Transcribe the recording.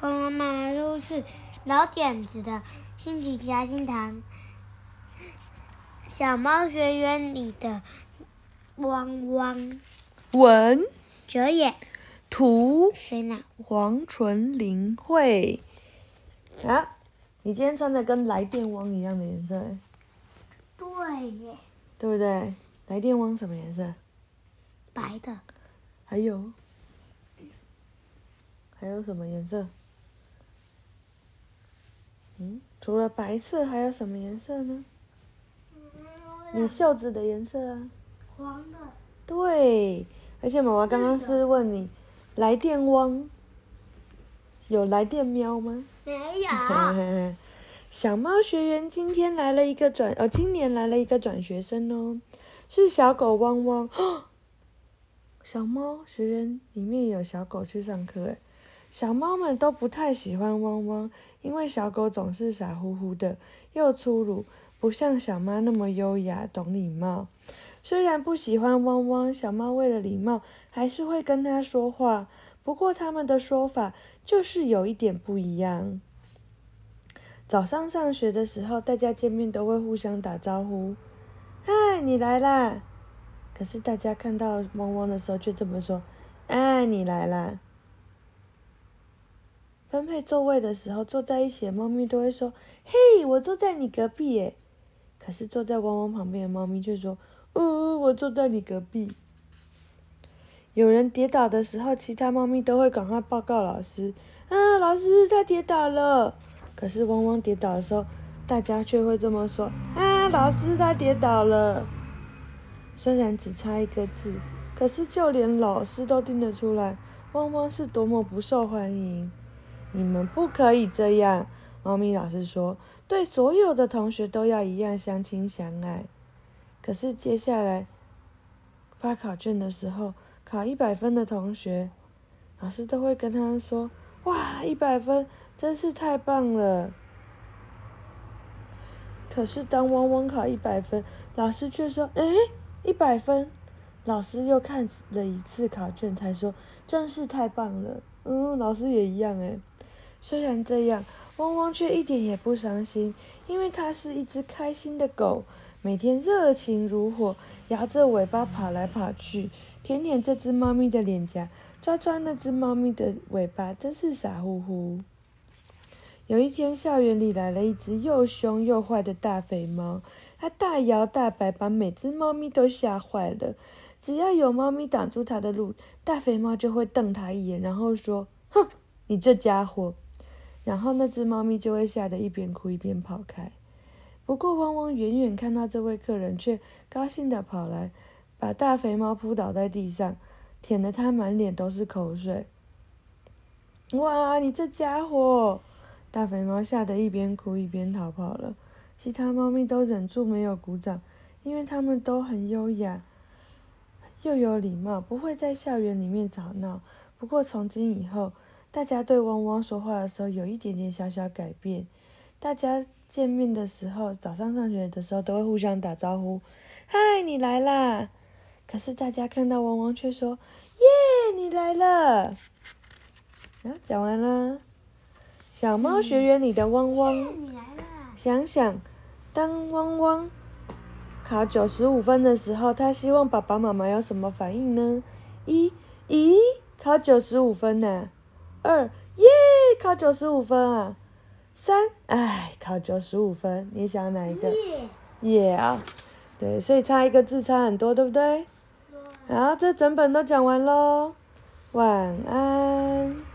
恐龙妈妈说是老点子的心情夹心糖。小猫学园里的汪汪，文哲也，图谁呢？黄纯玲慧。啊，你今天穿的跟来电汪一样的颜色。对耶。对不对？来电汪什么颜色？白的。还有？还有什么颜色？嗯，除了白色还有什么颜色呢？你袖子的颜色啊？黄的。对，而且妈妈刚刚是问你，来电汪有来电喵吗？没有。小猫学员今天来了一个转，哦，今年来了一个转学生哦，是小狗汪汪。小猫学员里面有小狗去上课诶，小猫们都不太喜欢汪汪，因为小狗总是傻乎乎的，又粗鲁。不像小猫那么优雅，懂礼貌。虽然不喜欢汪汪，小猫为了礼貌，还是会跟它说话。不过他们的说法就是有一点不一样。早上上学的时候，大家见面都会互相打招呼：“嗨，你来啦！”可是大家看到汪汪的时候，却这么说：“哎，你来啦！”分配座位的时候，坐在一起的猫咪都会说：“嘿，我坐在你隔壁耶。”可是坐在汪汪旁边的猫咪却说：“哦，我坐在你隔壁。”有人跌倒的时候，其他猫咪都会赶快报告老师：“啊，老师，他跌倒了。”可是汪汪跌倒的时候，大家却会这么说：“啊，老师，他跌倒了。”虽然只差一个字，可是就连老师都听得出来，汪汪是多么不受欢迎。你们不可以这样，猫咪老师说。对所有的同学都要一样相亲相爱，可是接下来发考卷的时候，考一百分的同学，老师都会跟他们说：“哇，一百分真是太棒了。”可是当汪汪考一百分，老师却说：“哎，一百分。”老师又看了一次考卷，才说：“真是太棒了。”嗯，老师也一样哎。虽然这样。汪汪却一点也不伤心，因为它是一只开心的狗，每天热情如火，摇着尾巴跑来跑去，舔舔这只猫咪的脸颊，抓抓那只猫咪的尾巴，真是傻乎乎。有一天，校园里来了一只又凶又坏的大肥猫，它大摇大摆，把每只猫咪都吓坏了。只要有猫咪挡住它的路，大肥猫就会瞪它一眼，然后说：“哼，你这家伙。”然后那只猫咪就会吓得一边哭一边跑开。不过汪汪远远看到这位客人，却高兴地跑来，把大肥猫扑倒在地上，舔得它满脸都是口水。哇，你这家伙！大肥猫吓得一边哭一边逃跑了。其他猫咪都忍住没有鼓掌，因为它们都很优雅，又有礼貌，不会在校园里面吵闹。不过从今以后，大家对汪汪说话的时候有一点点小小改变。大家见面的时候，早上上学的时候都会互相打招呼：“嗨，你来啦！”可是大家看到汪汪却说：“耶，你来了！”啊，讲完了。小猫学园里的汪汪，嗯，想想，当汪汪考九十五分的时候，他希望爸爸妈妈有什么反应呢？一，咦，考九十五分呢？二，耶，考九十五分啊。三，哎，考九十五分，你想哪一个？耶啊，对，所以差一个字差很多，对不对？好，这整本都讲完喽，晚安。